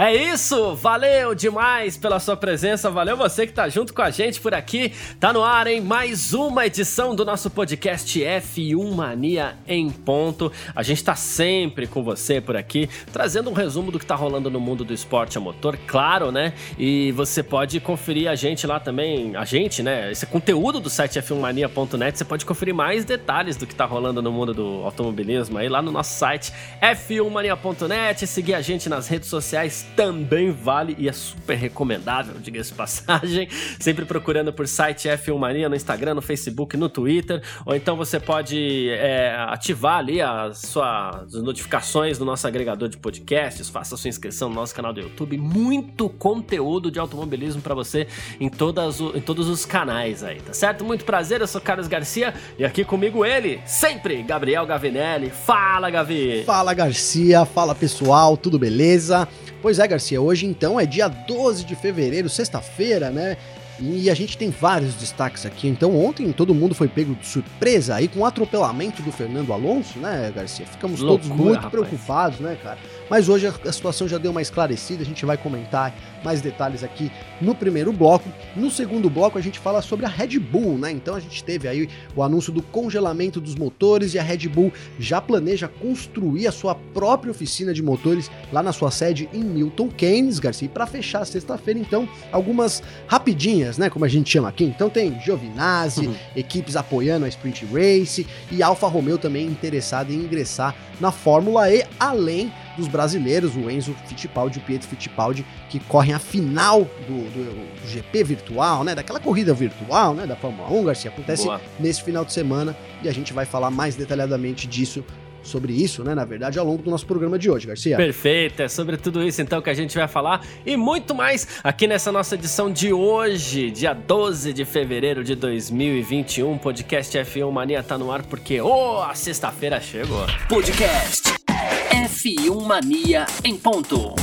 É isso, valeu demais pela sua presença, valeu você que tá junto com a gente por aqui. Tá no ar, hein? Mais uma edição do nosso podcast F1 Mania em ponto. A gente tá sempre com você por aqui, trazendo um resumo do que tá rolando no mundo do esporte a motor, claro, né? E você pode conferir a gente lá também, a gente, né? Esse conteúdo do site f1mania.net, você pode conferir mais detalhes do que tá rolando no mundo do automobilismo aí lá no nosso site f1mania.net, seguir a gente nas redes sociais também vale e é super recomendável, diga-se passagem. Sempre procurando por site F1 Mania no Instagram, no Facebook, no Twitter. Ou então você pode é, ativar ali as suas notificações no nosso agregador de podcasts, faça sua inscrição no nosso canal do YouTube. Muito conteúdo de automobilismo para você em, todas em todos os canais aí, tá certo? Muito prazer, eu sou Carlos Garcia e aqui comigo ele, sempre, Gabriel Gavinelli. Fala, Gavi! Fala, Garcia. Fala, pessoal. Tudo beleza? Pois é, Garcia, hoje então é dia 12 de fevereiro, sexta-feira, né? E a gente tem vários destaques aqui. Então, ontem todo mundo foi pego de surpresa aí com o atropelamento do Fernando Alonso, né, Garcia? Ficamos Loucura, todos muito rapaz. preocupados, né, cara? Mas hoje a, situação já deu uma esclarecida, a gente vai comentar mais detalhes aqui no primeiro bloco. No segundo bloco a gente fala sobre a Red Bull, né? Então a gente teve aí o anúncio do congelamento dos motores e a Red Bull já planeja construir a sua própria oficina de motores lá na sua sede em Milton Keynes, Garcia. para fechar sexta-feira, então, algumas rapidinhas, né? Como a gente chama aqui. Então tem Giovinazzi, uhum. equipes apoiando a Sprint Race e Alfa Romeo também interessada em ingressar na Fórmula E, além dos brasileiros, o Enzo Fittipaldi e o Pietro Fittipaldi, que correm a final do, do, do, GP virtual, né? Daquela corrida virtual, né? Da Fórmula 1, Garcia. Acontece Boa. nesse final de semana e a gente vai falar mais detalhadamente disso sobre isso, né, na verdade, ao longo do nosso programa de hoje, Garcia. Perfeito, é sobre tudo isso então que a gente vai falar e muito mais aqui nessa nossa edição de hoje, dia 12 de fevereiro de 2021. Podcast F1 Mania tá no ar porque, oh, a sexta-feira chegou. Podcast F1 Mania em ponto.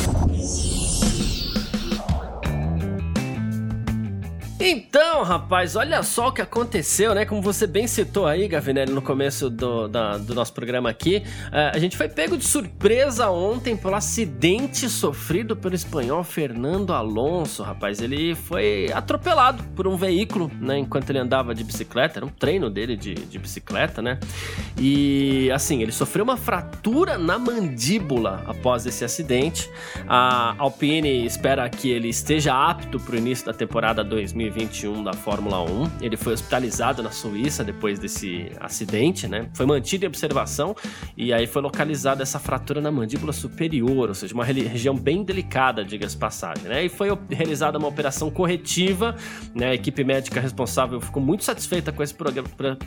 Então, rapaz, olha só o que aconteceu, né? Como você bem citou aí, Gavinelli, no começo do, da, do nosso programa aqui, uh, a gente foi pego de surpresa ontem pelo acidente sofrido pelo espanhol Fernando Alonso, rapaz. Ele foi atropelado por um veículo, né? Enquanto ele andava de bicicleta, era um treino dele de, de bicicleta, né? E assim, ele sofreu uma fratura na mandíbula após esse acidente. A Alpine espera que ele esteja apto para o início da temporada 2020 2021 da Fórmula 1. Ele foi hospitalizado na Suíça depois desse acidente, né? Foi mantido em observação e aí foi localizada essa fratura na mandíbula superior, ou seja, uma região bem delicada, diga-se passagem, né? E foi realizada uma operação corretiva, né? A equipe médica responsável ficou muito satisfeita com esse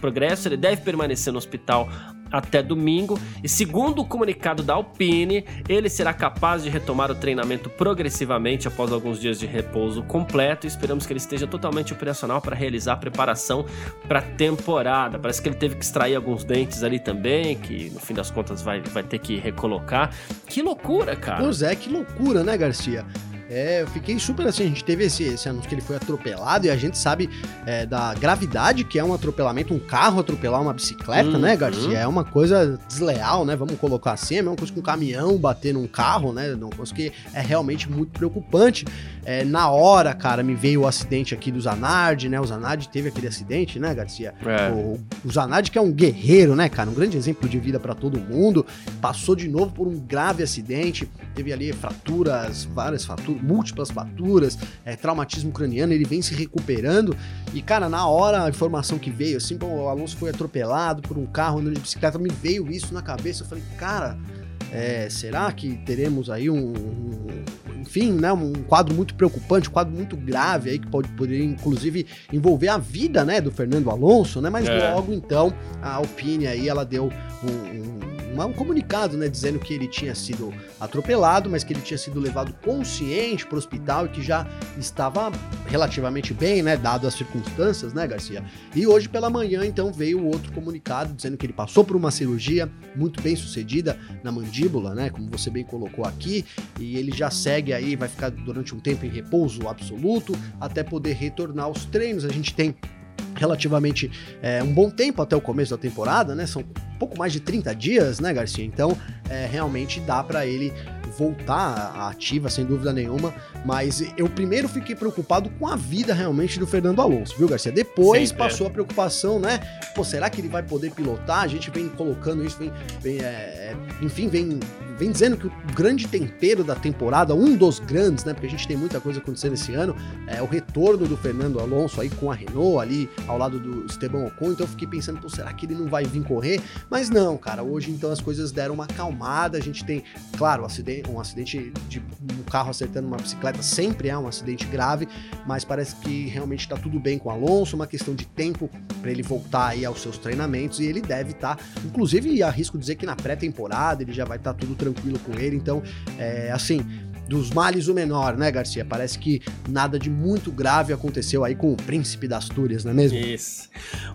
progresso. Ele deve permanecer no hospital até domingo e segundo o comunicado da Alpine, ele será capaz de retomar o treinamento progressivamente após alguns dias de repouso completo e esperamos que ele esteja totalmente operacional para realizar a preparação para a temporada. Parece que ele teve que extrair alguns dentes ali também, que no fim das contas vai, vai ter que recolocar. Que loucura, cara! Pois é, que loucura, né, Garcia? É, eu fiquei super assim. A gente teve esse, esse anúncio que ele foi atropelado e a gente sabe é, da gravidade que é um atropelamento, um carro atropelar uma bicicleta, uhum. né, Garcia? É uma coisa desleal, né? Vamos colocar assim. É a mesma coisa que um caminhão bater num carro, né? Uma coisa que é realmente muito preocupante. É, na hora, cara, me veio o acidente aqui do Zanardi, né? O Zanardi teve aquele acidente, né, Garcia? É. O, o Zanardi, que é um guerreiro, né, cara? Um grande exemplo de vida para todo mundo. Passou de novo por um grave acidente. Teve ali fraturas, várias fraturas, múltiplas fraturas, é, traumatismo craniano. Ele vem se recuperando. E, cara, na hora, a informação que veio, assim, o Alonso foi atropelado por um carro andando de bicicleta, me veio isso na cabeça. Eu falei, cara. É, será que teremos aí um, um, enfim, né, um quadro muito preocupante, um quadro muito grave aí que pode poder inclusive envolver a vida, né, do Fernando Alonso, né? Mas é. logo então a Alpine aí ela deu um, um um comunicado, né, dizendo que ele tinha sido atropelado, mas que ele tinha sido levado consciente para o hospital e que já estava relativamente bem, né, dado as circunstâncias, né, Garcia? E hoje pela manhã, então, veio outro comunicado dizendo que ele passou por uma cirurgia muito bem sucedida na mandíbula, né, como você bem colocou aqui, e ele já segue aí, vai ficar durante um tempo em repouso absoluto até poder retornar aos treinos. A gente tem relativamente é, um bom tempo até o começo da temporada, né? São pouco mais de 30 dias, né, Garcia? Então, é, realmente dá para ele voltar à ativa, sem dúvida nenhuma. Mas eu primeiro fiquei preocupado com a vida realmente do Fernando Alonso, viu, Garcia? Depois Sim, é. passou a preocupação, né? Pô, será que ele vai poder pilotar? A gente vem colocando isso, vem, vem é, é enfim, vem vem dizendo que o grande tempero da temporada, um dos grandes, né? Porque a gente tem muita coisa acontecendo esse ano, é o retorno do Fernando Alonso aí com a Renault ali ao lado do Esteban Ocon. Então eu fiquei pensando, pô, será que ele não vai vir correr? Mas não, cara, hoje então as coisas deram uma acalmada. A gente tem, claro, um acidente, um acidente de um carro acertando uma bicicleta sempre é um acidente grave, mas parece que realmente tá tudo bem com o Alonso, uma questão de tempo para ele voltar aí aos seus treinamentos e ele deve estar, tá, inclusive arrisco dizer que na pré-temporada ele já vai estar tá tudo tranquilo com ele. Então, é, assim, dos males o menor, né, Garcia? Parece que nada de muito grave aconteceu aí com o príncipe das Astúrias, não é mesmo? Isso.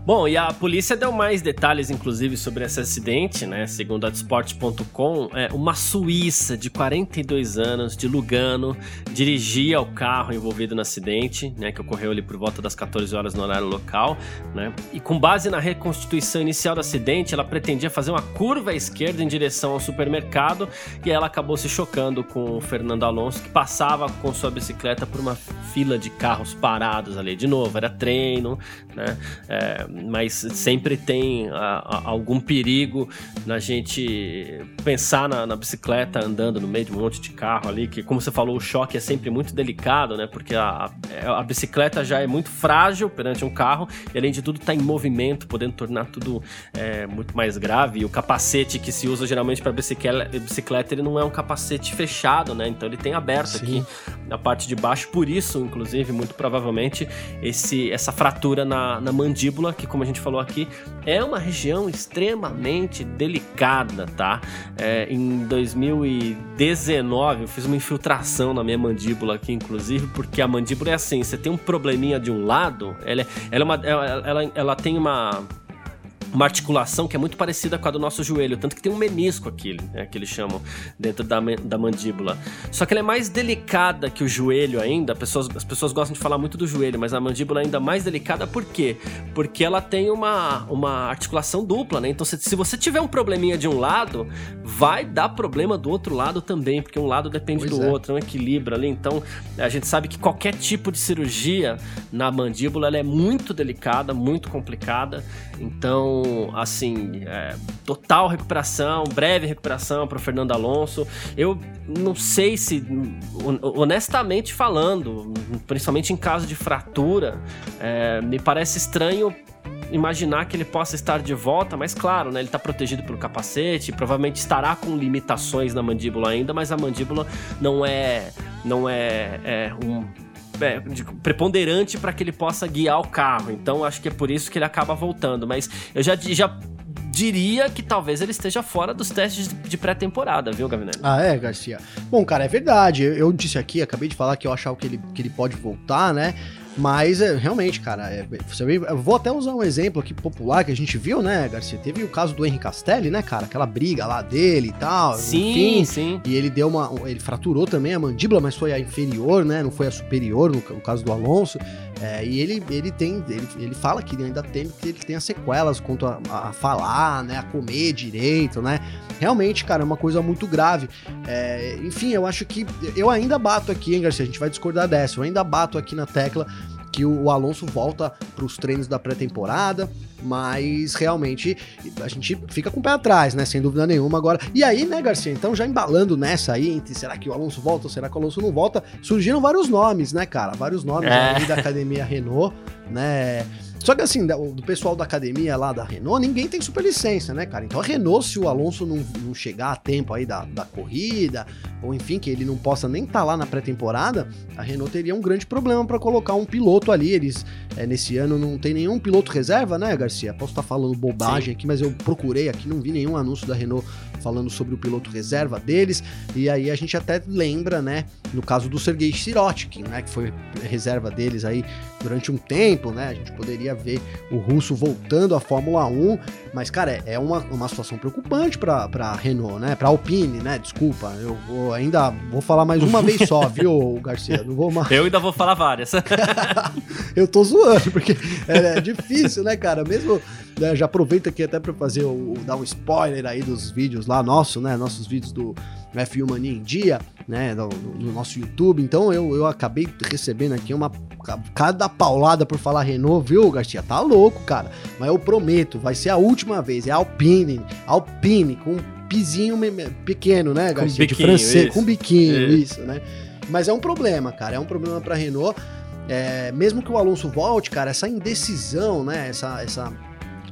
Bom, e a polícia deu mais detalhes, inclusive, sobre esse acidente, né? Segundo a Desporte.com, é, uma suíça de 42 anos, de Lugano, dirigia o carro envolvido no acidente, né? Que ocorreu ali por volta das 14 horas no horário local, né? E com base na reconstituição inicial do acidente, ela pretendia fazer uma curva à esquerda em direção ao supermercado e ela acabou se chocando com o Fernando Fernando Alonso que passava com sua bicicleta por uma fila de carros parados ali. De novo, era treino, né? É, mas sempre tem a, a, algum perigo na gente pensar na, na, bicicleta andando no meio de um monte de carro ali, que como você falou, o choque é sempre muito delicado, né? Porque a, a bicicleta já é muito frágil perante um carro e além de tudo está em movimento, podendo tornar tudo é, muito mais grave. E o capacete que se usa geralmente para bicicleta, bicicleta, ele não é um capacete fechado, né? Então ele tem aberto Sim. aqui na parte de baixo, por isso, inclusive, muito provavelmente, esse, essa fratura na, na mandíbula, que como a gente falou aqui, é uma região extremamente delicada, tá? É, em 2019 eu fiz uma infiltração na minha mandíbula aqui, inclusive, porque a mandíbula é assim, você tem um probleminha de um lado, ela, é, ela, é uma, ela, ela, ela tem uma uma articulação que é muito parecida com a do nosso joelho, tanto que tem um menisco aqui, né, que eles chamam dentro da, da mandíbula. Só que ela é mais delicada que o joelho ainda, pessoas, as pessoas gostam de falar muito do joelho, mas a mandíbula é ainda mais delicada por quê? Porque ela tem uma, uma articulação dupla, né? Então se, se você tiver um probleminha de um lado, vai dar problema do outro lado também, porque um lado depende pois do é. outro, é um equilíbrio ali. Então a gente sabe que qualquer tipo de cirurgia na mandíbula ela é muito delicada, muito complicada. Então assim, é, total recuperação, breve recuperação para o Fernando Alonso. Eu não sei se, honestamente falando, principalmente em caso de fratura, é, me parece estranho imaginar que ele possa estar de volta, mas claro, né, ele está protegido pelo capacete, provavelmente estará com limitações na mandíbula ainda, mas a mandíbula não é não é, é um é, preponderante para que ele possa guiar o carro. Então acho que é por isso que ele acaba voltando. Mas eu já, já diria que talvez ele esteja fora dos testes de pré-temporada, viu, Gavinelli? Ah, é, Garcia. Bom, cara, é verdade. Eu, eu disse aqui, acabei de falar que eu achava que ele, que ele pode voltar, né? Mas é, realmente, cara, é, você vê, eu vou até usar um exemplo aqui popular que a gente viu, né, Garcia? Teve o caso do Henry Castelli, né, cara? Aquela briga lá dele e tal. Sim, enfim, sim. E ele deu uma. Ele fraturou também a mandíbula, mas foi a inferior, né? Não foi a superior, no, no caso do Alonso. É, e ele, ele tem. Ele, ele fala que ele ainda tem que ele tem as sequelas quanto a, a, falar, né? A comer direito, né? Realmente, cara, é uma coisa muito grave. É, enfim, eu acho que. Eu ainda bato aqui, hein, Garcia? A gente vai discordar dessa. Eu ainda bato aqui na tecla que o Alonso volta para os treinos da pré-temporada, mas realmente a gente fica com o pé atrás, né? Sem dúvida nenhuma agora. E aí, né, Garcia? Então, já embalando nessa aí, entre será que o Alonso volta ou será que o Alonso não volta, surgiram vários nomes, né, cara? Vários nomes é. da academia Renault, né? Só que assim, do pessoal da academia lá da Renault, ninguém tem superlicença, né, cara? Então a Renault, se o Alonso não, não chegar a tempo aí da, da corrida, ou enfim, que ele não possa nem estar tá lá na pré-temporada, a Renault teria um grande problema para colocar um piloto ali. Eles, é, nesse ano, não tem nenhum piloto reserva, né, Garcia? Posso estar tá falando bobagem Sim. aqui, mas eu procurei aqui, não vi nenhum anúncio da Renault falando sobre o piloto reserva deles. E aí a gente até lembra, né, no caso do Sergei Sirotkin, né, que foi reserva deles aí durante um tempo, né? A gente poderia ver o russo voltando à Fórmula 1, mas cara, é uma, uma situação preocupante para para Renault, né? Para Alpine, né? Desculpa, eu vou ainda vou falar mais uma vez só, viu, Garcia? Não vou mais. Eu ainda vou falar várias. eu tô zoando porque é, é difícil, né, cara? Mesmo né, já aproveita aqui até para fazer o, dar um spoiler aí dos vídeos lá nosso, né? Nossos vídeos do F1 Mania em Dia, né? No, no, nosso YouTube. Então eu, eu acabei recebendo aqui uma cada paulada por falar Renault, viu, Garcia? Tá louco, cara. Mas eu prometo, vai ser a última vez. É Alpine, Alpine com um pizinho pequeno, né, Garcia? de francês, isso. com biquinho, isso. isso, né? Mas é um problema, cara. É um problema para Renault. É, mesmo que o Alonso volte, cara, essa indecisão, né? Essa, essa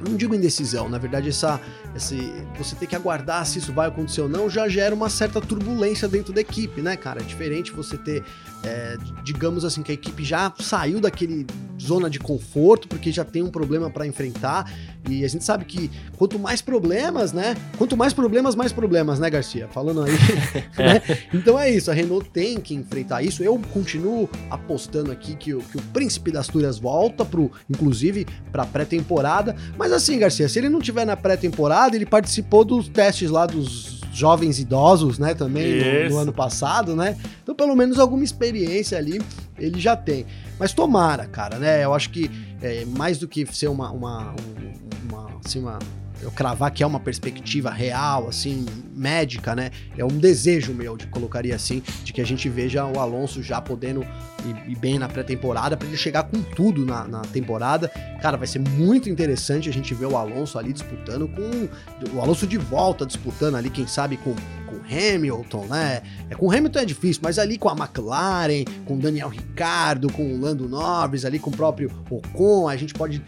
não digo indecisão, na verdade, essa, esse, você ter que aguardar se isso vai acontecer ou não, já gera uma certa turbulência dentro da equipe, né, cara? É diferente você ter, é, digamos assim, que a equipe já saiu daquele zona de conforto, porque já tem um problema para enfrentar, e a gente sabe que quanto mais problemas, né? Quanto mais problemas, mais problemas, né, Garcia? Falando aí, né? Então é isso, a Renault tem que enfrentar isso. Eu continuo apostando aqui que, que o Príncipe das Túrias volta, pro, inclusive, para pré-temporada, mas assim, Garcia, se ele não tiver na pré-temporada, ele participou dos testes lá dos jovens idosos, né, também no, no, ano passado, né? Então, pelo menos alguma experiência ali ele já tem. Mas tomara, cara, né? Eu acho que é, mais do que ser uma, uma, uma, assim, uma eu cravar que é uma perspectiva real, assim, médica, né? É um desejo meu, de colocaria assim, de que a gente veja o Alonso já podendo ir, ir bem na pré-temporada, para ele chegar com tudo na, na, temporada. Cara, vai ser muito interessante a gente ver o Alonso ali disputando com. O Alonso de volta disputando ali, quem sabe, com Hamilton, né? É, com Hamilton é difícil, mas ali com a McLaren, com Daniel Ricardo, com o Lando Norris, ali com o próprio Ocon, a gente pode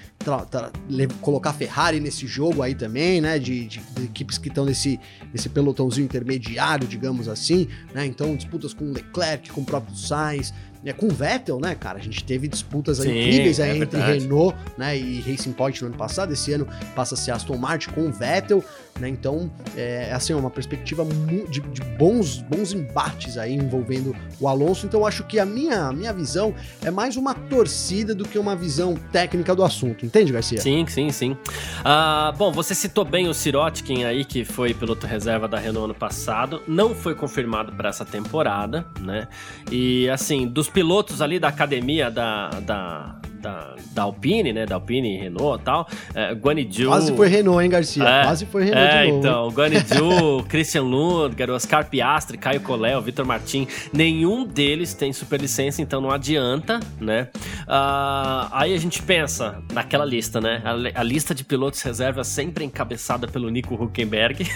colocar Ferrari nesse jogo aí também, né? De, de, de equipes que estão nesse, nesse pelotãozinho intermediário, digamos assim, né? Então, disputas com Leclerc, com o próprio Sainz, é, com o Vettel, né, cara? A gente teve disputas Sim, incríveis é entre verdade. Renault né, e Racing Point no ano passado. Esse ano passa a ser Aston Martin com o Vettel, né? Então, é assim, uma perspectiva de, de, bons, bons embates aí envolvendo o Alonso. Então, acho que a minha, minha visão é mais uma torcida do que uma visão técnica do assunto. Entende, Garcia? Sim, sim, sim. Uh, bom, você citou bem o Sirotkin aí, que foi piloto reserva da Renault ano passado. Não foi confirmado para essa temporada, né? E, assim, dos pilotos ali da academia da, da, da, da Alpine, né? Da Alpine, Renault e tal. É, Guanaju. Quase foi Renault, hein, Garcia? É, Quase foi Renault é, de novo. Então, Guanaju, Christian Lundgaard, Oscar Piastri, Caio Collet, Vitor Martin. Nenhum deles tem superlicença, então não adianta, né? Uh, aí a gente pensa naquela lista, né? A, a, lista de pilotos reserva sempre encabeçada pelo Nico Huckenberg.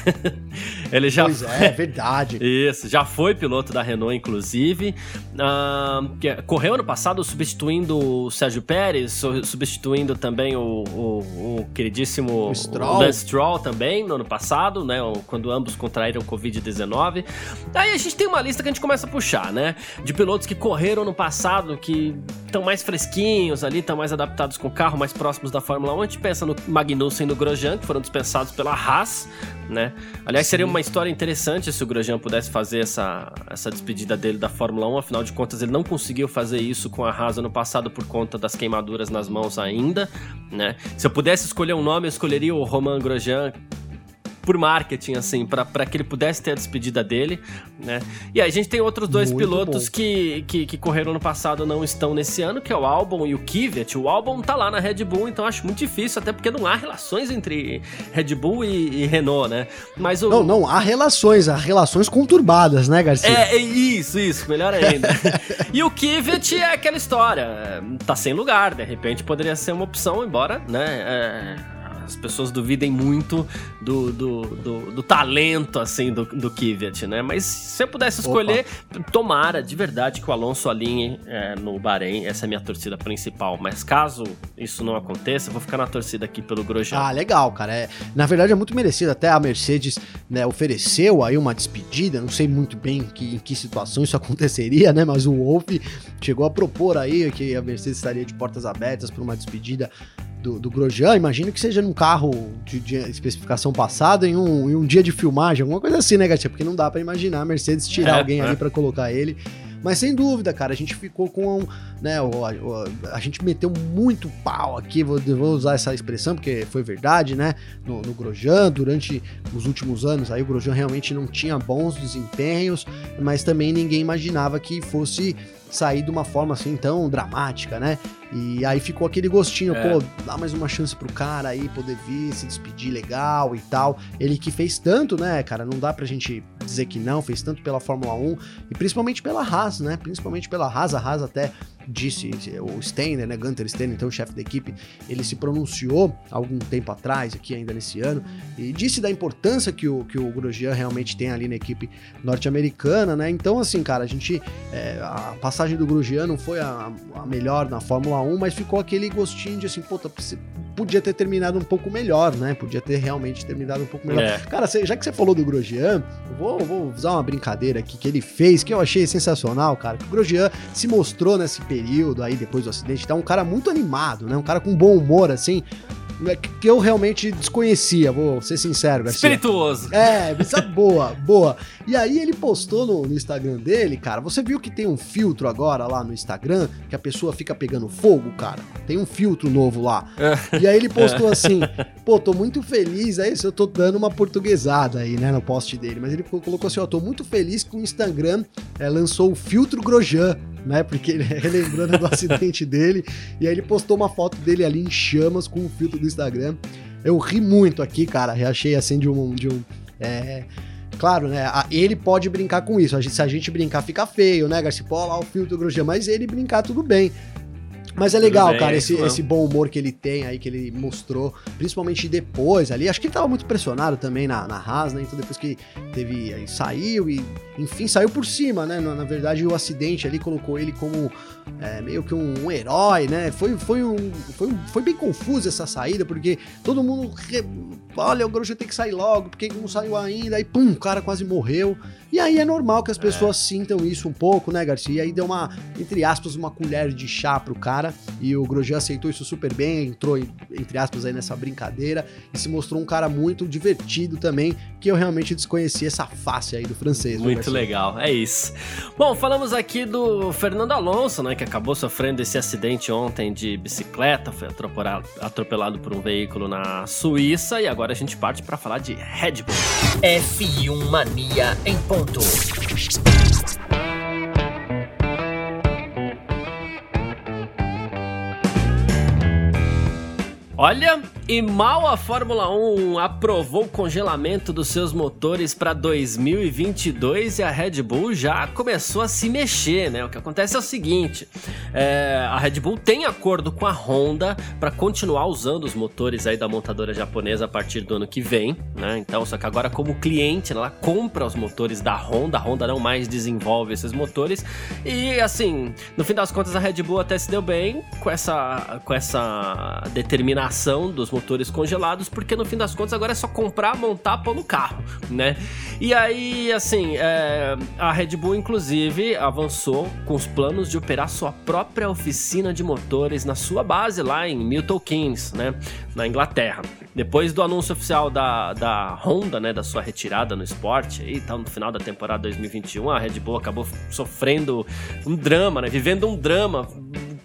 Ele já. Pois é, é verdade. Isso, já foi piloto da Renault, inclusive. Uh, correu ano passado substituindo o Sérgio Pérez, substituindo também o, o, o queridíssimo o Stroll. Lance Stroll também no ano passado, né? Quando ambos contraíram Covid-19. Aí a gente tem uma lista que a gente começa a puxar, né? De pilotos que correram no passado, que estão mais fresquinhos ali, estão mais adaptados com o carro, mais próximos da Fórmula 1. A gente pensa no Magnussen e no Grosjean, que foram dispensados pela Haas, né? Aliás, Sim. seria uma história interessante se o Grosjean pudesse fazer essa, essa despedida dele da Fórmula 1. Afinal de contas, ele não conseguiu fazer isso com a Haas no passado por conta das queimaduras nas mãos ainda, né? Se eu pudesse escolher um nome, eu escolheria o Romain Grosjean por marketing, assim, para que ele pudesse ter a despedida dele, né? E aí a gente tem outros dois Muito pilotos que, que, que, correram no passado não estão nesse ano, que é o Albon e o Kvyat. O Albon tá lá na Red Bull, então acho muito difícil, até porque não há relações entre Red Bull e, e Renault, né? Mas o... Não, não, há relações, há relações conturbadas, né, Garcia? É, é isso, isso, melhor ainda. e o Kvyat é aquela história, tá sem lugar, de repente poderia ser uma opção, embora, né... É as pessoas duvidem muito do, do, do, do talento, assim, do, do Kvyat, né? Mas se eu pudesse escolher, Opa. tomara de verdade que o Alonso alinhe é, no Bahrein, essa é a minha torcida principal. Mas caso isso não aconteça, eu vou ficar na torcida aqui pelo Grosjean. Ah, legal, cara. É, na verdade é muito merecido, até a Mercedes né, ofereceu aí uma despedida, não sei muito bem que, em que situação isso aconteceria, né? Mas o Wolff chegou a propor aí que a Mercedes estaria de portas abertas para uma despedida do, do Grosjean, imagino que seja num carro de, de especificação passada, em um, em um dia de filmagem, alguma coisa assim, né, Garcia? Porque não dá para imaginar a Mercedes tirar é, alguém é. ali para colocar ele. Mas sem dúvida, cara, a gente ficou com. Né, o, a, a gente meteu muito pau aqui, vou, vou, usar essa expressão porque foi verdade, né? No, no Grosjean, durante os últimos anos, aí o Grosjean realmente não tinha bons desempenhos, mas também ninguém imaginava que fosse sair de uma forma assim tão dramática, né? E aí ficou aquele gostinho, é. pô, dá mais uma chance pro cara aí poder vir, se despedir legal e tal. Ele que fez tanto, né, cara? Não dá pra gente dizer que não, fez tanto pela Fórmula 1 e principalmente pela Haas, né? Principalmente pela Haas, a Haas até disse, o Steiner, né, Gunter Steiner, então o chefe da equipe, ele se pronunciou algum tempo atrás, aqui ainda nesse ano, e disse da importância que o, que o Grosjean realmente tem ali na equipe norte-americana, né? Então, assim, cara, a gente, é, a passagem do Grosjean não foi a, a melhor na Fórmula 1, mas ficou aquele gostinho de assim, puta, podia ter terminado um pouco melhor, né? Podia ter realmente terminado um pouco melhor. É. Cara, já que você falou do Grosjean, vou, vou usar uma brincadeira aqui que ele fez, que eu achei sensacional, cara. Que o Grosjean se mostrou nesse período aí, depois do acidente, tá um cara muito animado, né? Um cara com bom humor, assim. É que eu realmente desconhecia, vou ser sincero, Garcia. Espirituoso. É, essa boa, boa. E aí ele postou no, no, Instagram dele, cara, você viu que tem um filtro agora lá no Instagram, que a pessoa fica pegando fogo, cara? Tem um filtro novo lá. e aí ele postou assim, pô, tô muito feliz, aí eu tô dando uma portuguesada aí, né, no post dele, mas ele colocou assim, ó, tô muito feliz que o Instagram é, lançou o filtro Grosjean, né? Porque ele relembrando do acidente dele. E aí ele postou uma foto dele ali em chamas com o filtro do Instagram. Eu ri muito aqui, cara. Achei assim de um. De um é... Claro, né? Ele pode brincar com isso. Se a gente brincar, fica feio, né, lá o filtro Grosjean. Mas ele brincar, tudo bem. Mas é legal, bem, cara, esse, esse bom humor que ele tem aí, que ele mostrou, principalmente depois ali. Acho que ele tava muito pressionado também na, na Haas, né? Então depois que teve. Aí saiu e, enfim, saiu por cima, né? Na, na verdade, o acidente ali colocou ele como é, meio que um, um, herói, né? Foi, foi, um, foi, um, foi bem confuso essa saída, porque todo mundo. Re... Olha, o Grosjean tem que sair logo, porque não saiu ainda, aí pum, o cara quase morreu. E aí é normal que as pessoas é. sintam isso um pouco, né, Garcia? E aí deu uma, entre aspas, uma colher de chá pro cara. E o Grosjean aceitou isso super bem, entrou, entre aspas, aí nessa brincadeira e se mostrou um cara muito divertido também, que eu realmente desconhecia essa face aí do francês. Muito legal, é isso. Bom, falamos aqui do Fernando Alonso, né, que acabou sofrendo esse acidente ontem de bicicleta, foi atropelado, atropelado por um veículo na Suíça e agora a gente parte para falar de Red Bull. F1 Mania em ponto ponto. Olha, e mal a Fórmula 1 aprovou o congelamento dos seus motores para 2022 e a Red Bull já começou a se mexer, né? O que acontece é o seguinte: é, a Red Bull tem acordo com a Honda para continuar usando os motores aí da montadora japonesa a partir do ano que vem, né? Então, só que agora como cliente, ela compra os motores da Honda, a Honda não mais desenvolve esses motores e assim, no fim das contas a Red Bull até se deu bem com essa com essa determinação dos motores congelados, porque no fim das contas agora é só comprar, montar, pôr no carro, né? E aí, assim, é, a Red Bull, inclusive, avançou com os planos de operar sua própria oficina de motores na sua base lá em Milton Keynes, né? Na Inglaterra. Depois do anúncio oficial da, da Honda, né, da sua retirada no esporte, e tal, no final da temporada 2021, a Red Bull acabou sofrendo um drama, né? Vivendo um drama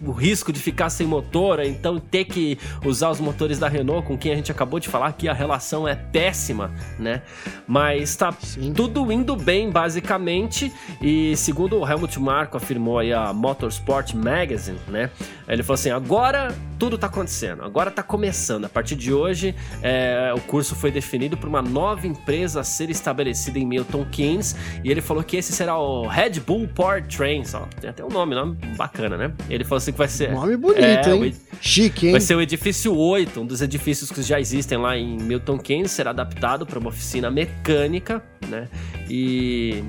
o risco de ficar sem motor, então ter que usar os motores da Renault, com quem a gente acabou de falar que a relação é péssima, né? Mas tá Sim. tudo indo bem, basicamente, e segundo o Helmut Marko afirmou aí a Motorsport Magazine, né? Ele falou assim: agora tudo tá acontecendo. Agora tá começando. A partir de hoje, é, o curso foi definido por uma nova empresa a ser estabelecida em Milton Keynes. E ele falou que esse será o Red Bull Trains. Ó, tem até um nome, nome bacana, né? Ele falou assim que vai ser. Nome bonito, é, hein? Chique, hein? Vai ser o edifício 8, um dos edifícios que já existem lá em Milton Keynes, será adaptado para uma oficina mecânica, né? E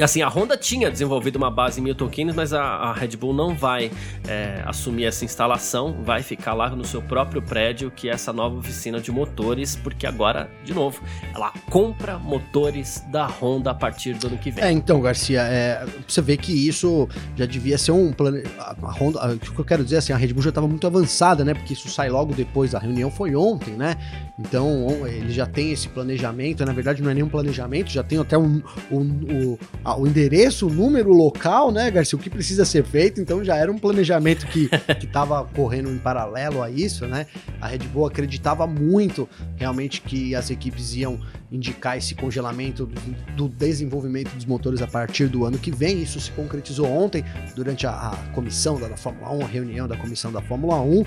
Assim, a Honda tinha desenvolvido uma base em Milton Keynes, mas a, a Red Bull não vai é, assumir essa instalação, vai ficar lá no seu próprio prédio, que é essa nova oficina de motores, porque agora, de novo, ela compra motores da Honda a partir do ano que vem. É, então, Garcia, é, você vê que isso já devia ser um plano. A Honda, o que eu quero dizer assim, a Red Bull já estava muito avançada, né? Porque isso sai logo depois da reunião, foi ontem, né? Então, ele já tem esse planejamento, na verdade não é nenhum planejamento, já tem até um, um, um o endereço, o número, o local, né, Garcia? O que precisa ser feito, então já era um planejamento que estava correndo em paralelo a isso, né? A Red Bull acreditava muito realmente que as equipes iam indicar esse congelamento do, desenvolvimento dos motores a partir do ano que vem. Isso se concretizou ontem durante a, a comissão da, da Fórmula 1, a reunião da comissão da Fórmula 1.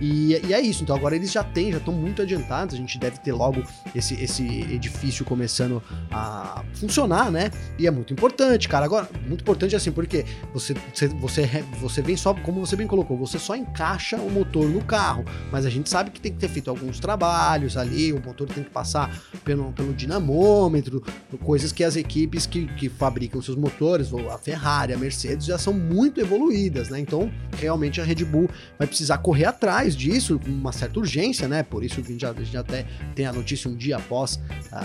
E, e, é isso, então agora eles já têm, já estão muito adiantados, a gente deve ter logo esse, esse edifício começando a funcionar, né? E é muito importante, cara. Agora, muito importante assim, porque você, você, você, você vem só, como você bem colocou, você só encaixa o motor no carro, mas a gente sabe que tem que ter feito alguns trabalhos ali, o motor tem que passar pelo, pelo dinamômetro, coisas que as equipes que, que fabricam seus motores, a Ferrari, a Mercedes, já são muito evoluídas, né? Então, realmente a Red Bull vai precisar correr atrás disso com uma certa urgência, né? Por isso que a gente, já, até tem a notícia um dia após a,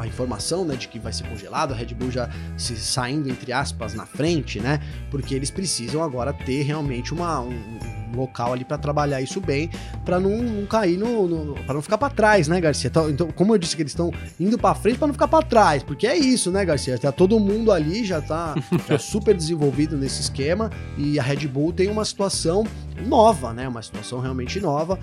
a, informação né, de que vai ser congelado, a Red Bull já se saindo, entre aspas, na frente, né? Porque eles precisam agora ter realmente uma, um, local ali para trabalhar isso bem, para não, não, cair no, no para não ficar para trás, né, Garcia? Então, então, como eu disse que eles estão indo para frente para não ficar para trás, porque é isso, né, Garcia? Tá todo mundo ali já tá já super desenvolvido nesse esquema e a Red Bull tem uma situação nova, né? Uma situação realmente nova,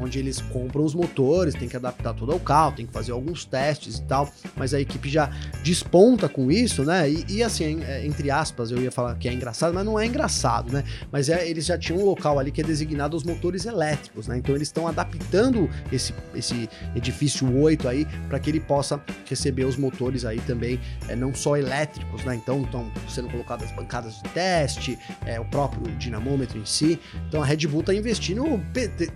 onde eles compram os motores, tem que adaptar todo ao carro, tem que fazer alguns testes e tal, mas a equipe já desponta com isso, né? E, e assim, é, entre aspas, eu ia falar que é engraçado, mas não é engraçado, né? Mas é, eles já tinham um local ali que é designado aos motores elétricos, né? Então eles estão adaptando esse, esse edifício 8 aí para que ele possa receber os motores aí também, é, não só elétricos, né? Então estão sendo colocadas bancadas de teste, é, o próprio dinamômetro em si. Então a Red Bull tá investindo,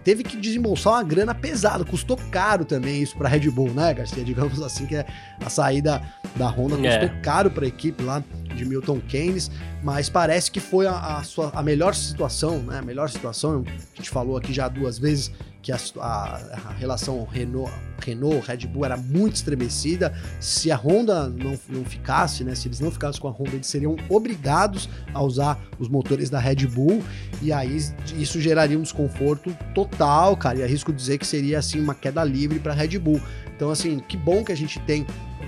teve que desembolsar uma grana pesada, custou caro também isso para Red Bull, né, Garcia? Digamos assim que é a saída da Honda custou é. caro para a equipe lá de Milton Keynes, mas parece que foi a, a, sua, a melhor situação, né? A melhor situação, a gente falou aqui já duas vezes que a, a, a relação Renault, Renault, Red Bull era muito estremecida. Se a Honda não, não ficasse, né? Se eles não ficassem com a Honda, eles seriam obrigados a usar os motores da Red Bull. E aí isso geraria um desconforto total, cara. E arrisco dizer que seria assim uma queda livre para a Red Bull. Então, assim, que bom que a gente tem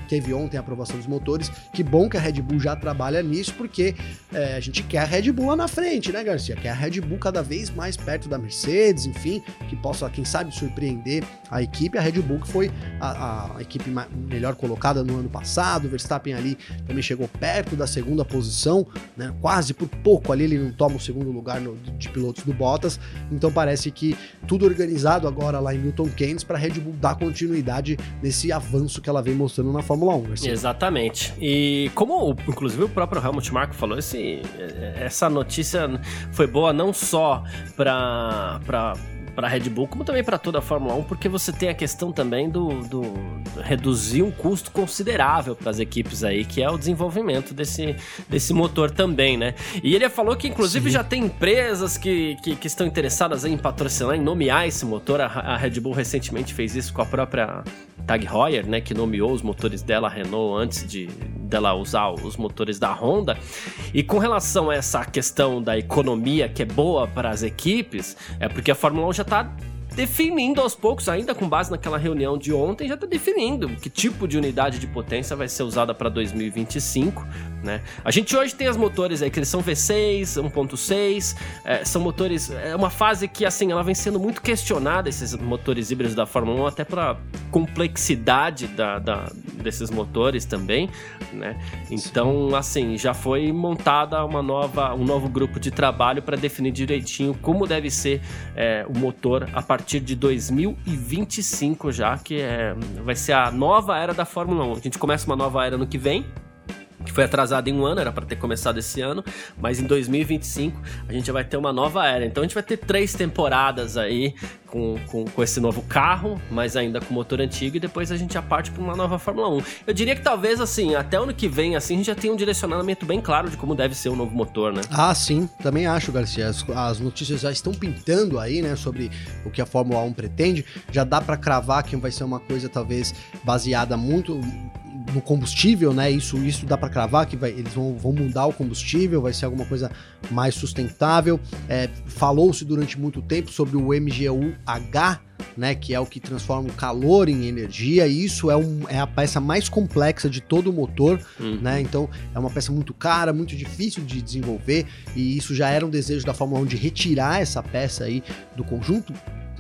teve ontem a aprovação dos motores. Que bom que a Red Bull já trabalha nisso, porque é, a gente quer a Red Bull lá na frente, né, Garcia? Quer a Red Bull cada vez mais perto da Mercedes, enfim, que possa, quem sabe, surpreender a equipe. A Red Bull que foi a, a equipe melhor colocada no ano passado. O Verstappen ali também chegou perto da segunda posição, né? Quase por pouco ali ele não toma o segundo lugar no, de pilotos do Bottas. Então parece que tudo organizado agora lá em Milton Keynes para a Red Bull dar continuidade nesse avanço que ela vem mostrando na Fórmula 1. Assim. Exatamente. E como, inclusive, o próprio Helmut Marko falou, esse, essa notícia foi boa não só para para a Red Bull, como também para toda a Fórmula 1, porque você tem a questão também do, do, do reduzir um custo considerável para as equipes aí, que é o desenvolvimento desse, desse motor também, né? E ele falou que, inclusive, Sim. já tem empresas que, que, que, estão interessadas em patrocinar, em nomear esse motor. A, a Red Bull recentemente fez isso com a própria Tag Heuer, né, que nomeou os motores dela, a Renault, antes de dela usar os motores da Honda. E com relação a essa questão da economia que é boa para as equipes, é porque a Fórmula 1 já está definindo aos poucos, ainda com base naquela reunião de ontem, já está definindo que tipo de unidade de potência vai ser usada para 2025, né? A gente hoje tem as motores aí que eles são V6, 1.6, é, são motores, é uma fase que assim, ela vem sendo muito questionada esses motores híbridos da Fórmula 1 até para complexidade da, da, desses motores também, né? Então, assim, já foi montada uma nova, um novo grupo de trabalho para definir direitinho como deve ser é, o motor a partir de 2025 já, que é, vai ser a nova era da Fórmula 1. A gente começa uma nova era no que vem, que foi atrasado em um ano, era para ter começado esse ano, mas em 2025 a gente vai ter uma nova era. Então a gente vai ter três temporadas aí com, com, com esse novo carro, mas ainda com motor antigo, e depois a gente já parte para uma nova Fórmula 1. Eu diria que talvez assim, até o ano que vem, assim, a gente já tenha um direcionamento bem claro de como deve ser o novo motor, né? Ah, sim, também acho, Garcia. As, as notícias já estão pintando aí, né, sobre o que a Fórmula 1 pretende. Já dá para cravar que vai ser uma coisa talvez baseada muito no combustível, né? Isso, isso dá para cravar que vai, eles vão, vão mudar o combustível, vai ser alguma coisa mais sustentável. É, Falou-se durante muito tempo sobre o MGU-H, né, que é o que transforma o calor em energia, e isso é, um, é a peça mais complexa de todo o motor, uhum. né? Então é uma peça muito cara, muito difícil de desenvolver, e isso já era um desejo da Fórmula 1 de retirar essa peça aí do conjunto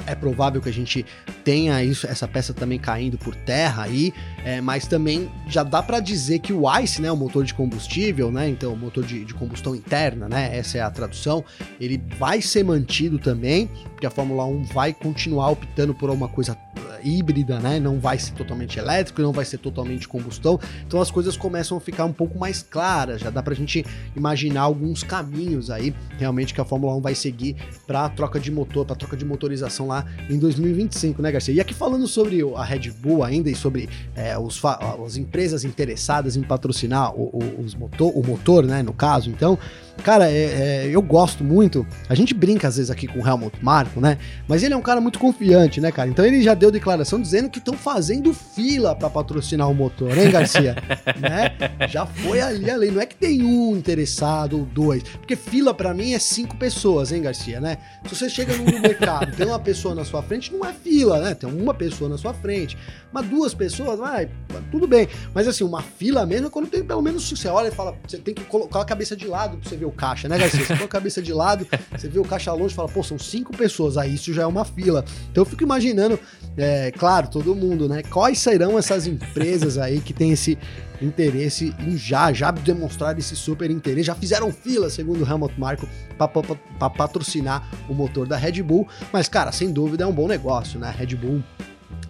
é provável que a gente tenha isso, essa peça também caindo por terra aí, é, mas também já dá para dizer que o ICE, né, o motor de combustível, né, então o motor de, de, combustão interna, né, essa é a tradução, ele vai ser mantido também, porque a Fórmula 1 vai continuar optando por uma coisa híbrida, né? Não vai ser totalmente elétrico, não vai ser totalmente combustão. Então as coisas começam a ficar um pouco mais claras. Já dá pra gente imaginar alguns caminhos aí, realmente, que a Fórmula 1 vai seguir para troca de motor, para troca de motorização lá em 2025, né, Garcia? E aqui falando sobre a Red Bull ainda e sobre é, os, as empresas interessadas em patrocinar o, o, os motor, o motor, né, no caso, então. Cara, é, é, eu gosto muito. A gente brinca às vezes aqui com o Helmut Marko, né? Mas ele é um cara muito confiante, né, cara? Então ele já deu declaração dizendo que estão fazendo fila para patrocinar o motor, hein, Garcia? né? Já foi ali além. Não é que tem um interessado ou dois. Porque fila para mim é cinco pessoas, hein, Garcia, né? Se você chega no mercado, tem uma pessoa na sua frente, não é fila, né? Tem uma pessoa na sua frente. Mas duas pessoas, vai, tudo bem. Mas assim, uma fila mesmo é quando tem pelo menos você olha e fala, você tem que colocar a cabeça de lado pra você ver o caixa, né, Garcia? Você põe a cabeça de lado, você vê o caixa longe e fala, pô, são cinco pessoas, aí isso já é uma fila. Então eu fico imaginando, é, claro, todo mundo, né? Quais serão essas empresas aí que tem esse interesse em já, já demonstrar esse super interesse, já fizeram fila, segundo o Helmut Marko, para patrocinar o motor da Red Bull, mas cara, sem dúvida é um bom negócio, né? Red Bull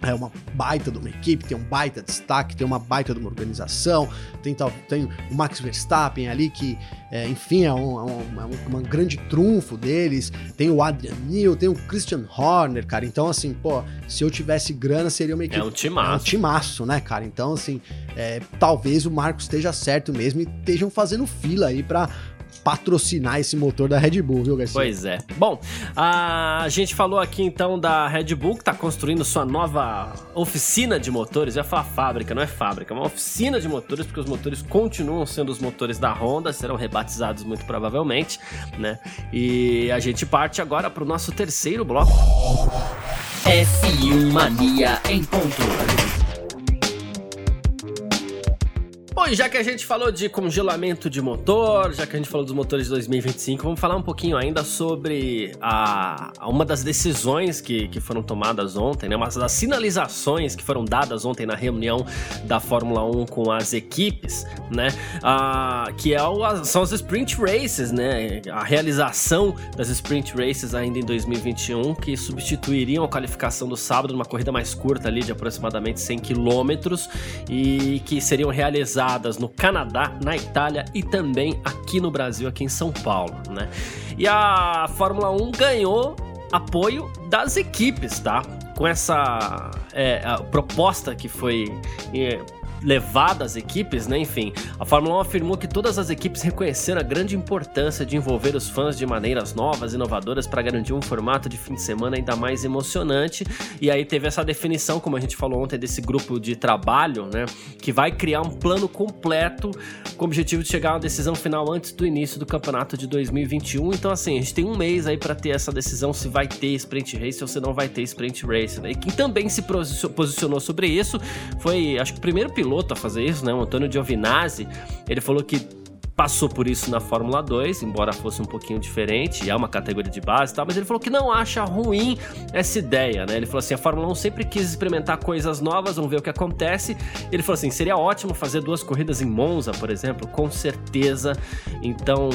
é uma baita de uma equipe, tem um baita destaque, tem uma baita de uma organização, tem, tem o Max Verstappen ali que, é, enfim, é um, é um, é um, um, grande trunfo deles, tem o Adrian Newey, tem o Christian Horner, cara, então assim, pô, se eu tivesse grana seria uma equipe... É um timaço. É um timaço, né, cara, então assim, é, talvez o Marcos esteja certo mesmo e estejam fazendo fila aí para patrocinar esse motor da Red Bull, viu, Garcia? Pois é. Bom, a gente falou aqui então da Red Bull que está construindo sua nova oficina de motores. Eu ia falar fábrica, não é fábrica, é uma oficina de motores, porque os motores continuam sendo os motores da Honda, serão rebatizados muito provavelmente, né? E a gente parte agora para o nosso terceiro bloco. F1 Mania em ponto. Bom, e já que a gente falou de congelamento de motor, já que a gente falou dos motores de 2025, vamos falar um pouquinho ainda sobre a, uma das decisões que, que foram tomadas ontem, né? Uma das sinalizações que foram dadas ontem na reunião da Fórmula 1 com as equipes, né? Ah, que é o, são as Sprint Races, né? A realização das Sprint Races ainda em 2021, que substituiriam a qualificação do sábado numa corrida mais curta ali de aproximadamente 100 km e que seriam realizadas no Canadá, na Itália e também aqui no Brasil, aqui em São Paulo, né? E a Fórmula 1 ganhou apoio das equipes, tá? Com essa é, proposta que foi é, levado às equipes, né? Enfim, a Fórmula 1 afirmou que todas as equipes reconheceram a grande importância de envolver os fãs de maneiras novas, inovadoras para garantir um formato de fim de semana ainda mais emocionante. E aí teve essa definição, como a gente falou ontem, desse grupo de trabalho, né? Que vai criar um plano completo com o objetivo de chegar a uma decisão final antes do início do campeonato de 2021. Então, assim, a gente tem um mês aí para ter essa decisão se vai ter sprint race ou se não vai ter sprint race. Né? E quem também se posicionou sobre isso foi, acho que o primeiro piloto a fazer isso, né? O Antônio Giovinazzi. Ele falou que passou por isso na Fórmula 2, embora fosse um pouquinho diferente, é uma categoria de base e tal, mas ele falou que não acha ruim essa ideia, né? Ele falou assim: a Fórmula 1 sempre quis experimentar coisas novas, vamos ver o que acontece. Ele falou assim: seria ótimo fazer duas corridas em Monza, por exemplo, com certeza. Então,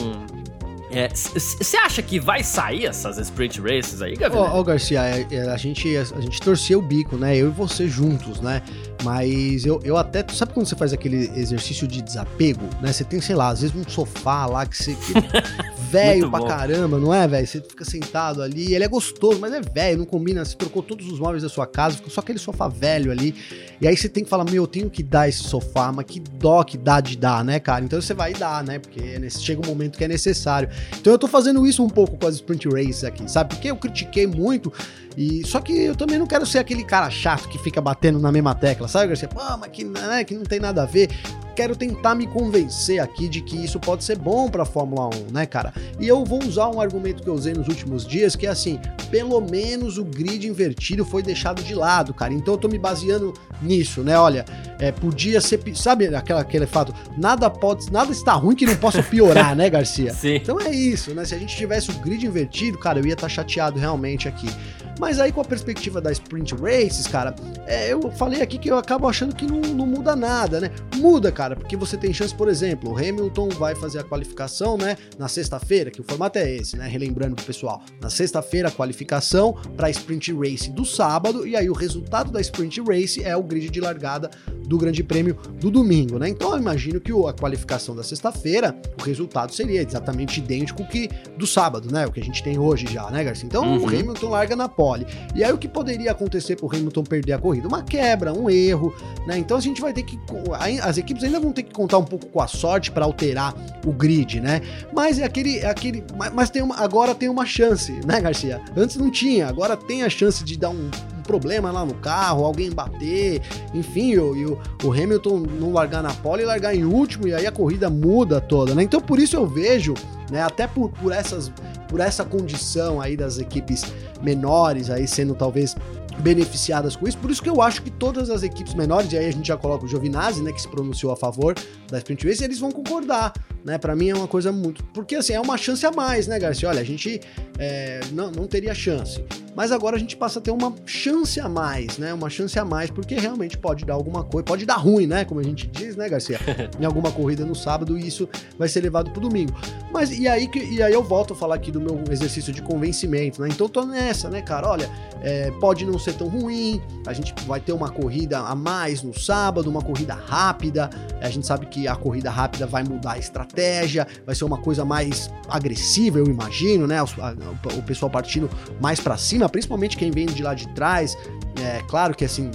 você é, acha que vai sair essas sprint races aí, Gabriel? Ó, oh, oh, Garcia, é, é, a gente, a gente torceu o bico, né? Eu e você juntos, né? Mas eu, eu até. Sabe quando você faz aquele exercício de desapego, né? Você tem, sei lá, às vezes um sofá lá que você. velho pra caramba, não é, velho? Você fica sentado ali, ele é gostoso, mas é velho, não combina. Você trocou todos os móveis da sua casa, ficou só aquele sofá velho ali. E aí você tem que falar, meu, eu tenho que dar esse sofá, mas que dó que dá de dar, né, cara? Então você vai dar, né? Porque chega um momento que é necessário. Então eu tô fazendo isso um pouco com as Sprint Races aqui, sabe? Porque eu critiquei muito e só que eu também não quero ser aquele cara chato que fica batendo na mesma tecla, sabe, Garcia? Pô, mas que, né, que não tem nada a ver. Quero tentar me convencer aqui de que isso pode ser bom para Fórmula 1, né, cara? E eu vou usar um argumento que eu usei nos últimos dias, que é assim, pelo menos o grid invertido foi deixado de lado, cara. Então eu tô me baseando nisso, né? Olha, é, podia ser, sabe aquela, aquele fato, nada pode, nada está ruim que não possa piorar, né, Garcia? Sim. Então é isso, né? Se a gente tivesse o grid invertido, cara, eu ia estar tá chateado realmente aqui. Mas aí, com a perspectiva da Sprint Races, cara, é, eu falei aqui que eu acabo achando que não, não, muda nada, né? Muda, cara, porque você tem chance, por exemplo, o Hamilton vai fazer a qualificação, né? Na sexta-feira, que o formato é esse, né? Relembrando pro pessoal. Na sexta-feira, a qualificação para a Sprint Race do sábado, e aí o resultado da Sprint Race é o grid de largada do Grande Prêmio do domingo, né? Então eu imagino que a qualificação da sexta-feira, o resultado seria exatamente idêntico que do sábado, né? O que a gente tem hoje já, né, Garcia? Então uhum. o Hamilton larga na pole. E aí o que poderia acontecer pro Hamilton perder a corrida? Uma quebra, um erro, né? Então a gente vai ter que as equipes ainda vão ter que contar um pouco com a sorte para alterar o grid, né? Mas é aquele é aquele mas tem uma, agora tem uma chance, né, Garcia? Antes não tinha, agora tem a chance de dar um problema lá no carro, alguém bater, enfim, e o, o, Hamilton não largar na pole e largar em último, e aí a corrida muda toda, né? Então por isso eu vejo, né, até por, por, essas, por essa condição aí das equipes menores aí sendo talvez beneficiadas com isso. Por isso que eu acho que todas as equipes menores, e aí a gente já coloca o Giovinazzi, né, que se pronunciou a favor da Sprint Race, eles vão concordar, né? Para mim é uma coisa muito. Porque assim, é uma chance a mais, né, Garcia? Olha, a gente é, não, não teria chance. Mas agora a gente passa a ter uma chance a mais, né? Uma chance a mais, porque realmente pode dar alguma coisa, pode dar ruim, né? Como a gente diz, né, Garcia? em alguma corrida no sábado e isso vai ser levado pro domingo. Mas e aí, e aí eu volto a falar aqui do meu exercício de convencimento, né? Então tô nessa, né, cara? Olha, é, pode não ser tão ruim, a gente vai ter uma corrida a mais no sábado, uma corrida rápida. A gente sabe que a corrida rápida vai mudar a estratégia, vai ser uma coisa mais agressiva, eu imagino, né? O, a, o pessoal partindo mais para cima, principalmente quem vem de lá de trás. É claro que assim,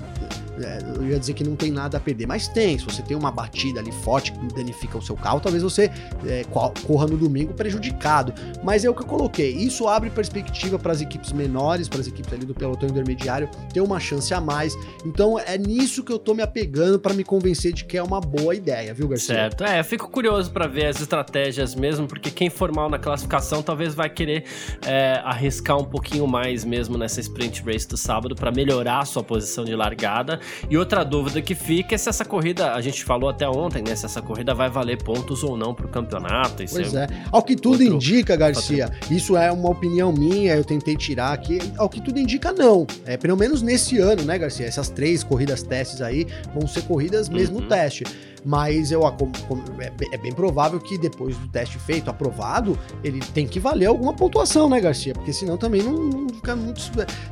é, eu ia dizer que não tem nada a perder, mas tem. Se você tem uma batida ali forte que danifica o seu carro, talvez você é, corra no domingo prejudicado. Mas é o que eu coloquei. Isso abre perspectiva para as equipes menores, para as equipes ali do pelotão intermediário, ter uma chance a mais. Então é nisso que eu tô me apegando para me convencer de que é uma boa ideia, viu, Garcia? Certo. É, eu fico curioso para ver as estratégias mesmo, porque quem for mal na classificação talvez vai querer é, arriscar um pouquinho mais mesmo nessa sprint race do sábado para melhorar a sua posição de largada e outra dúvida que fica é se essa corrida, a gente falou até ontem, né? Se essa corrida vai valer pontos ou não pro campeonato. pois é. é. Ao que tudo outro, indica, Garcia, isso é uma opinião minha, eu tentei tirar aqui. Ao que tudo indica, não. É pelo menos nesse ano, né, Garcia? Essas três corridas testes aí vão ser corridas mesmo uhum. teste mas eu é, é bem provável que depois do teste feito, aprovado, ele tem que valer alguma pontuação, né, Garcia? Porque senão também não, não fica muito.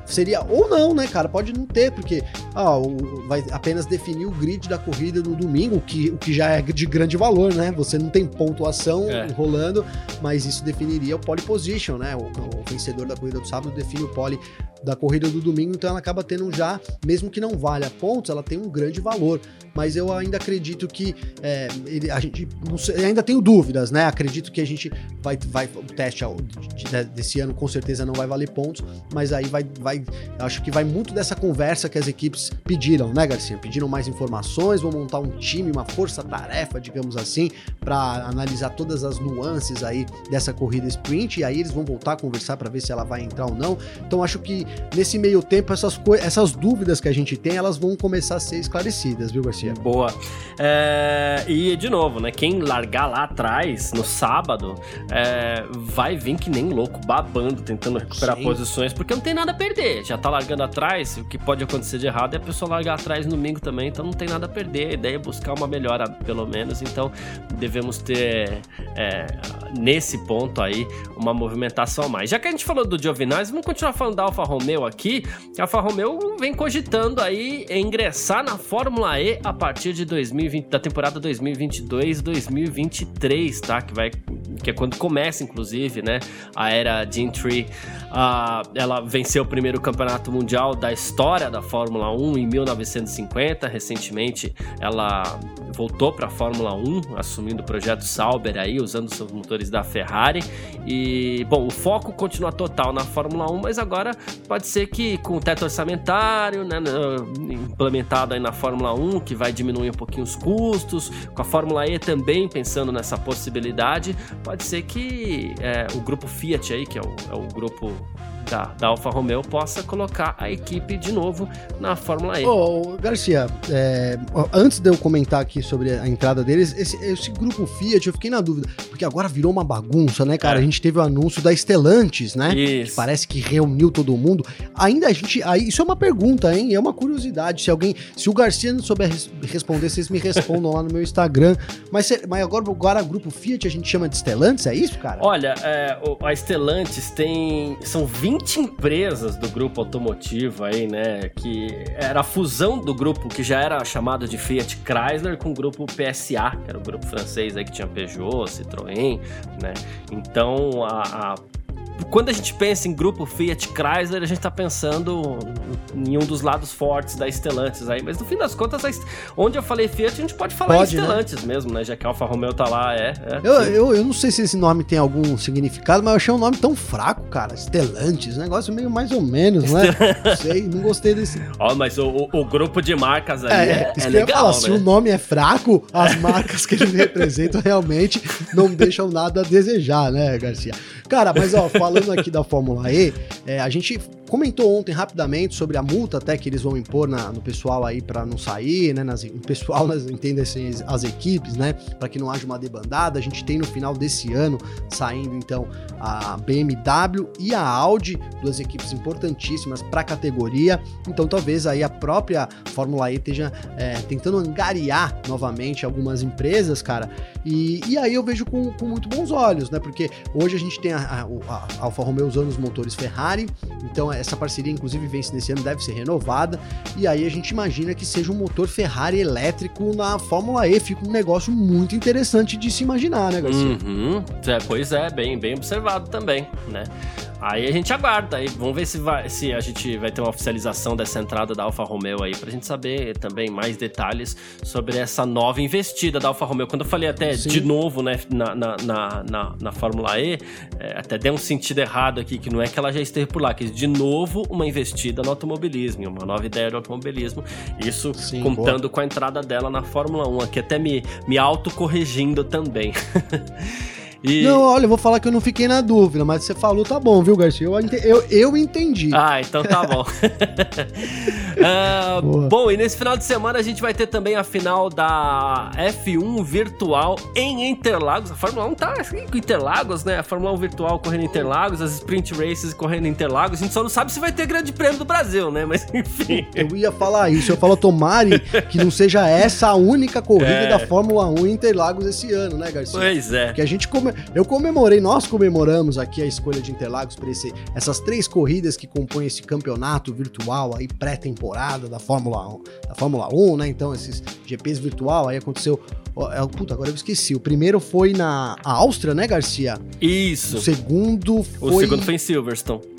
Seria. Ou não, né, cara? Pode não ter, porque ah, o, vai apenas definir o grid da corrida do domingo, o que, o que já é de grande valor, né? Você não tem pontuação é. rolando, mas isso definiria o pole position, né? O, o, vencedor da corrida do sábado define o pole da corrida do domingo, então ela acaba tendo já, mesmo que não valha pontos, ela tem um grande valor. Mas eu ainda acredito que é, ele, a gente sei, ainda tenho dúvidas, né? Acredito que a gente vai, vai o teste desse ano com certeza não vai valer pontos, mas aí vai, vai, acho que vai muito dessa conversa que as equipes pediram, né, Garcia? Pediram mais informações, vão montar um time, uma força-tarefa, digamos assim, para analisar todas as nuances aí dessa corrida sprint e aí eles vão voltar a conversar para ver se ela vai entrar ou não. Então acho que nesse meio tempo, essas, essas dúvidas que a gente tem, elas vão começar a ser esclarecidas, viu, Garcia? Boa. É, e, de novo, né? Quem largar lá atrás, no sábado, é, vai vir que nem louco, babando, tentando recuperar Sim. posições, porque não tem nada a perder. Já tá largando atrás, o que pode acontecer de errado é a pessoa largar atrás no domingo também, então não tem nada a perder. A ideia é buscar uma melhora, pelo menos. Então, devemos ter, é, nesse ponto aí, uma movimentação a mais. Já que a gente falou do Giovinazzi, vamos continuar falando da Alfa Romeo aqui. A Alfa Romeo vem cogitando aí ingressar na Fórmula E a partir de 2020, da temporada 2022-2023, tá? Que vai que é quando começa, inclusive, né, a era Gentry. Uh, ela venceu o primeiro campeonato mundial da história da Fórmula 1 em 1950. Recentemente, ela voltou para a Fórmula 1, assumindo o projeto Sauber aí, usando seus motores da Ferrari. E, bom, o foco continua total na Fórmula 1, mas agora pode ser que com o teto orçamentário, né, implementado aí na Fórmula 1, que vai diminuir um pouquinho os custos, com a Fórmula E também pensando nessa possibilidade, pode ser que é, o grupo Fiat aí, que é o, é o grupo da, da Alfa Romeo possa colocar a equipe de novo na Fórmula E. Ô, Garcia, é, antes de eu comentar aqui sobre a entrada deles, esse, esse, grupo Fiat, eu fiquei na dúvida, porque agora virou uma bagunça, né, cara? É. A gente teve o anúncio da Estelantes, né? Isso. Que parece que reuniu todo mundo. Ainda a gente. Aí, isso é uma pergunta, hein? É uma curiosidade. Se alguém. Se o Garcia não souber res, responder, vocês me respondam lá no meu Instagram. Mas, mas agora, agora o grupo Fiat a gente chama de Estelantes, é isso, cara? Olha, é, a Estelantes tem. São 20 20 empresas do grupo automotivo aí, né? Que era a fusão do grupo que já era chamado de Fiat Chrysler com o grupo PSA, que era o grupo francês aí que tinha Peugeot, Citroën, né? Então a, a quando a gente pensa em grupo Fiat Chrysler, a gente tá pensando em um dos lados fortes da Stellantis aí. Mas no fim das contas, onde eu falei Fiat, a gente pode falar pode, em né? Stellantis né? mesmo, né? Já que a Alfa Romeo tá lá, é. é eu, eu, eu, não sei se esse nome tem algum significado, mas eu achei um nome tão fraco, cara. Stellantis, um negócio meio mais ou menos, né? não sei, não gostei desse. Ó, mas o, o, o, grupo de marcas ali é, é, é legal, falar, né? Se o nome é fraco, as marcas que ele representa realmente não deixam nada a desejar, né, Garcia? Cara, mas ó, falando aqui da Fórmula E, é, a gente comentou ontem rapidamente sobre a multa até que eles vão impor na, no pessoal aí para não sair, né? Nas, o pessoal, nas, entenda assim, as equipes, né? Para que não haja uma debandada. A gente tem no final desse ano saindo então a BMW e a Audi, duas equipes importantíssimas para a categoria. Então talvez aí a própria Fórmula E esteja é, tentando angariar novamente algumas empresas, cara. E, e aí eu vejo com, com muito bons olhos, né? Porque hoje a gente tem a, a, a Alfa Romeo usando os motores Ferrari, então essa parceria, inclusive, vence nesse ano, deve ser renovada. E aí a gente imagina que seja um motor Ferrari elétrico na Fórmula E. Fica um negócio muito interessante de se imaginar, né, Garcia? Uhum. É, pois é, bem, bem observado também, né? Aí a gente aguarda, aí vamos ver se, vai, se a gente vai ter uma oficialização dessa entrada da Alfa Romeo aí, pra gente saber também mais detalhes sobre essa nova investida da Alfa Romeo. Quando eu falei até Sim. de novo, né, na, na, na, na Fórmula E, é, até deu um sentido errado aqui, que não é que ela já esteve por lá, que de novo uma investida no automobilismo, uma nova ideia de automobilismo. Isso Sim, contando boa. com a entrada dela na Fórmula 1, aqui até me, me autocorrigindo também. E... Não, olha, eu vou falar que eu não fiquei na dúvida, mas você falou, tá bom, viu, Garcia? Eu, eu, eu entendi. Ah, então tá bom. uh, bom, e nesse final de semana a gente vai ter também a final da F1 virtual em Interlagos. A Fórmula 1 tá assim, com Interlagos, né? A Fórmula 1 virtual correndo em Interlagos, as sprint races correndo em Interlagos. A gente só não sabe se vai ter grande prêmio do Brasil, né? Mas enfim. Eu ia falar isso, eu falo, tomare que não seja essa a única corrida é. da Fórmula 1 em Interlagos esse ano, né, Garcia? Pois é. Que a gente começou come... eu comemorei, nós comemoramos aqui a escolha de Interlagos para essas três corridas que compõem esse campeonato virtual aí pré-temporada da Fórmula 1, da Fórmula 1, né? Então esses GPs virtual aí aconteceu é, puta, agora eu esqueci. O primeiro foi na Áustria, né, Garcia? Isso. O segundo foi. O segundo foi em Silverstone.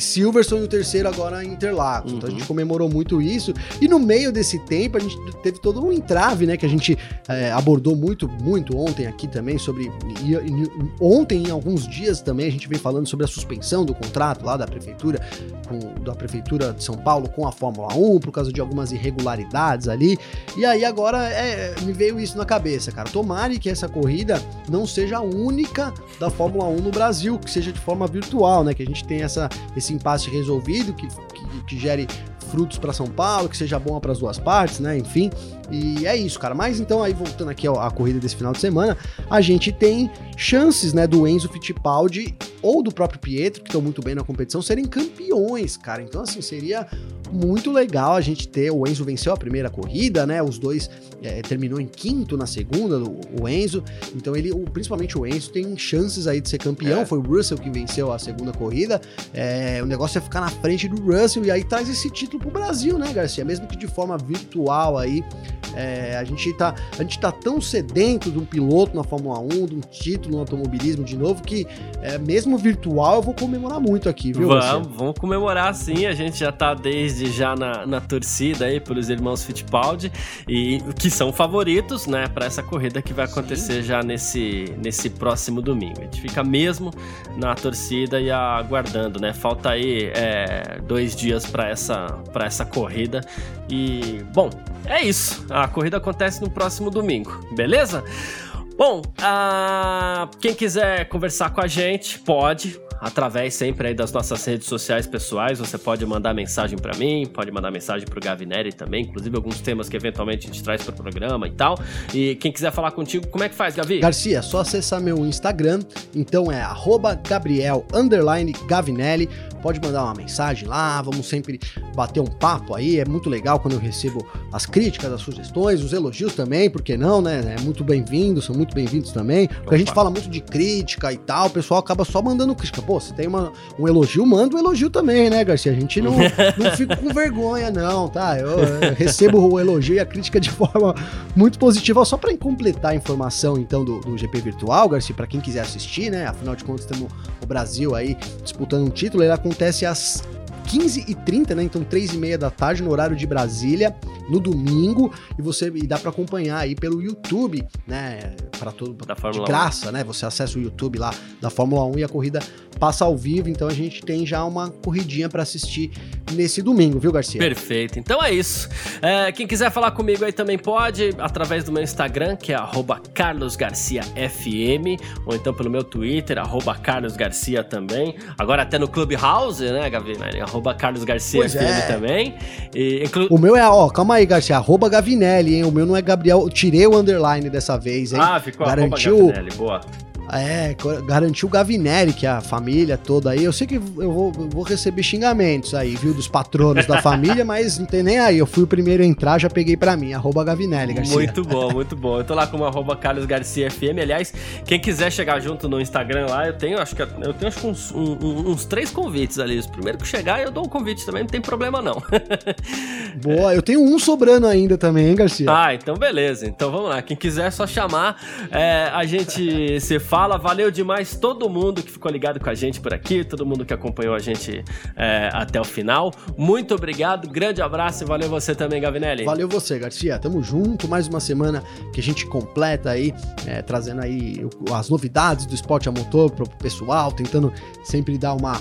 Silverstone e o terceiro agora em Interlagos. Uhum. Então a gente uhum. comemorou muito isso. E no meio desse tempo a gente teve todo um entrave, né? Que a gente é, abordou muito, muito ontem aqui também sobre. E, e, ontem, em alguns dias também, a gente vem falando sobre a suspensão do contrato lá da prefeitura, com, da prefeitura de São Paulo com a Fórmula 1, por causa de algumas irregularidades ali. E aí agora é, me veio isso na cabeça, cara. Tomare que essa corrida não seja a única da Fórmula 1 no Brasil, que seja de forma virtual, né? Que a gente tem essa, esse impasse resolvido, que, que, que gere frutos para São Paulo, que seja bom para as duas partes, né? Enfim. E é isso, cara. Mas então, aí voltando aqui à corrida desse final de semana, a gente tem chances, né, do Enzo Fittipaldi ou do próprio Pietro, que estão muito bem na competição, serem campeões, cara. Então, assim, seria muito legal a gente ter. O Enzo venceu a primeira corrida, né? Os dois é, terminou em quinto na segunda, o, Enzo. Então, ele, o, principalmente o Enzo, tem chances aí de ser campeão. É. Foi o Russell que venceu a segunda corrida. É, o negócio é ficar na frente do Russell e aí traz esse título pro Brasil, né, Garcia? Mesmo que de forma virtual aí. É, a, gente tá, a gente tá tão sedento de um piloto na Fórmula 1, de um título no automobilismo de novo, que é, mesmo virtual eu vou comemorar muito aqui, viu? Vamos, vamos comemorar sim. A gente já tá desde já na, na torcida aí pelos irmãos Fittipaldi, e que são favoritos, né, para essa corrida que vai acontecer sim. já nesse, nesse próximo domingo. A gente fica mesmo na torcida e aguardando, né? Falta aí é, dois dias para essa, pra essa corrida. E, bom, é isso. A corrida acontece no próximo domingo, beleza? Bom, uh, quem quiser conversar com a gente, pode através sempre aí das nossas redes sociais pessoais. Você pode mandar mensagem para mim, pode mandar mensagem pro Gavinelli também, inclusive alguns temas que eventualmente a gente traz pro programa e tal. E quem quiser falar contigo, como é que faz, Gavi? Garcia, é só acessar meu Instagram, então é Gabriel Gavinelli. Pode mandar uma mensagem lá, vamos sempre bater um papo aí. É muito legal quando eu recebo as críticas, as sugestões, os elogios também, porque não, né? É muito bem-vindo, são muito bem-vindos também. Porque Opa. a gente fala muito de crítica e tal, o pessoal acaba só mandando crítica pô, se tem uma, um elogio, manda um elogio também, né, Garcia? A gente não, não fica com vergonha, não, tá? Eu, eu, recebo o elogio e a crítica de forma muito positiva. Só para completar a informação, então, do, do GP Virtual, Garcia, para quem quiser assistir, né? Afinal de contas, temos o Brasil aí disputando um título. Ele acontece às 15h30, né? Então, 3h30 da tarde, no horário de Brasília, no domingo. E você e dá para acompanhar aí pelo YouTube, né? Para todo da Fórmula de graça, 1. né? Você acessa o YouTube lá da Fórmula 1 e a corrida passa ao vivo. Então a gente tem já uma corridinha para assistir nesse domingo, viu, Garcia? Perfeito. Então é isso. É, quem quiser falar comigo aí também pode, através do meu Instagram, que é carlosgarciafm, ou então pelo meu Twitter, carlosgarcia também. Agora até no Clubhouse, né, Gavi? arroba Carlos Garcia FM é. também. E, inclu... O meu é, ó, calma aí, Garcia, arroba Gavinelli, hein? O meu não é Gabriel, tirei o underline dessa vez, hein? Ah, ficou Garantiu... arroba Gavinelli, boa. É, garantiu o Gavinelli, que é a família toda aí. Eu sei que eu vou, vou receber xingamentos aí, viu, dos patronos da família, mas não tem nem aí. Eu fui o primeiro a entrar, já peguei pra mim, arroba Gavinelli, Garcia. Muito bom, muito bom. Eu tô lá com arroba Carlos Garcia FM. Aliás, quem quiser chegar junto no Instagram lá, eu tenho, acho que eu tenho acho que uns, um, uns três convites ali. Os primeiro que chegar, eu dou um convite também, não tem problema não. Boa, eu tenho um sobrando ainda também, hein, Garcia? Ah, então beleza. Então vamos lá. Quem quiser é só chamar. É, a gente se fala fala. Valeu demais todo mundo que ficou ligado com a gente por aqui, todo mundo que acompanhou a gente é, até o final. Muito obrigado, grande abraço e valeu você também, Gavinelli. Valeu você, Garcia. Tamo junto. Mais uma semana que a gente completa aí, é, trazendo aí as novidades do esporte a motor pro pessoal, tentando sempre dar uma,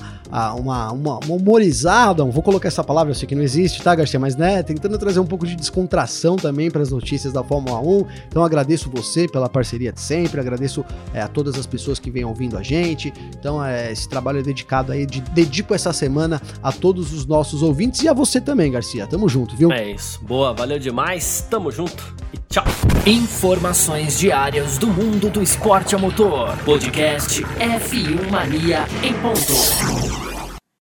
uma, uma, uma humorizada. Vou colocar essa palavra, eu sei que não existe, tá, Garcia? Mas né, tentando trazer um pouco de descontração também para as notícias da Fórmula 1. Então agradeço você pela parceria de sempre, agradeço é, a todas todas as pessoas que vêm ouvindo a gente. Então, é, esse trabalho é dedicado aí, de, dedico essa semana a todos os nossos ouvintes e a você também, Garcia. Tamo junto, viu? É isso. Boa, valeu demais. Tamo junto e tchau. Informações diárias do mundo do esporte a motor. Podcast F1 Mania em ponto.